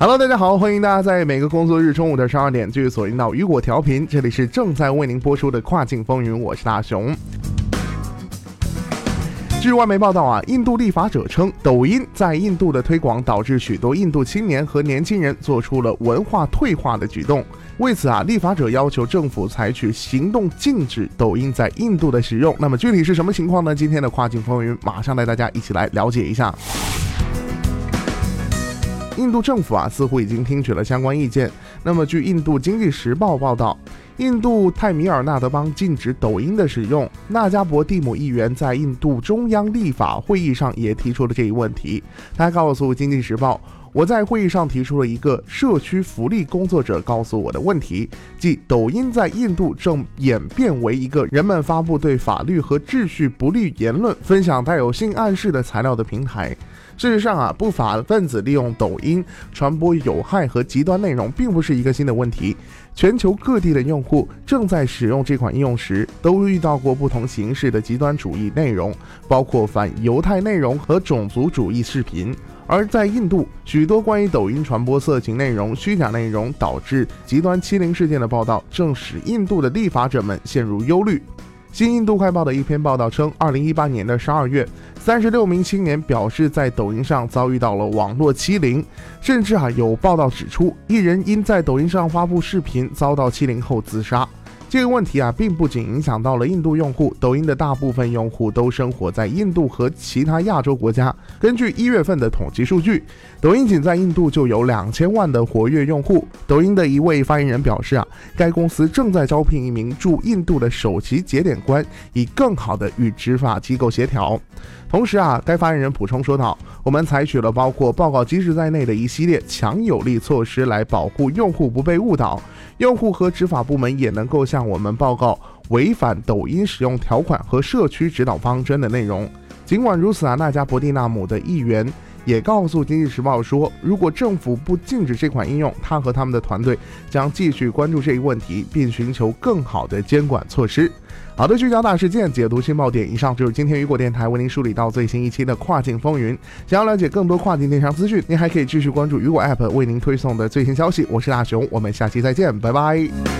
Hello，大家好，欢迎大家在每个工作日中午的十二点继续锁定到雨果调频，这里是正在为您播出的跨境风云，我是大熊。据外媒报道啊，印度立法者称，抖音在印度的推广导致许多印度青年和年轻人做出了文化退化的举动。为此啊，立法者要求政府采取行动，禁止抖音在印度的使用。那么具体是什么情况呢？今天的跨境风云马上带大家一起来了解一下。印度政府啊，似乎已经听取了相关意见。那么，据印度经济时报报道，印度泰米尔纳德邦禁止抖音的使用。纳加伯蒂姆议员在印度中央立法会议上也提出了这一问题。他告诉经济时报：“我在会议上提出了一个社区福利工作者告诉我的问题，即抖音在印度正演变为一个人们发布对法律和秩序不利言论、分享带有性暗示的材料的平台。”事实上啊，不法分子利用抖音传播有害和极端内容，并不是一个新的问题。全球各地的用户正在使用这款应用时，都遇到过不同形式的极端主义内容，包括反犹太内容和种族主义视频。而在印度，许多关于抖音传播色情内容、虚假内容导致极端欺凌事件的报道，正使印度的立法者们陷入忧虑。新印度快报的一篇报道称，二零一八年的十二月，三十六名青年表示在抖音上遭遇到了网络欺凌，甚至啊有报道指出，一人因在抖音上发布视频遭到欺凌后自杀。这个问题啊，并不仅影响到了印度用户，抖音的大部分用户都生活在印度和其他亚洲国家。根据一月份的统计数据，抖音仅在印度就有两千万的活跃用户。抖音的一位发言人表示啊，该公司正在招聘一名驻印度的首席节点官，以更好的与执法机构协调。同时啊，该发言人补充说道：“我们采取了包括报告机制在内的一系列强有力措施来保护用户不被误导。用户和执法部门也能够向向我们报告违反抖音使用条款和社区指导方针的内容。尽管如此啊，纳加伯蒂纳姆的议员。”也告诉《经济时报》说，如果政府不禁止这款应用，他和他们的团队将继续关注这一问题，并寻求更好的监管措施。好的，聚焦大事件，解读新爆点。以上就是今天雨果电台为您梳理到最新一期的跨境风云。想要了解更多跨境电商资讯，您还可以继续关注雨果 App 为您推送的最新消息。我是大熊，我们下期再见，拜拜。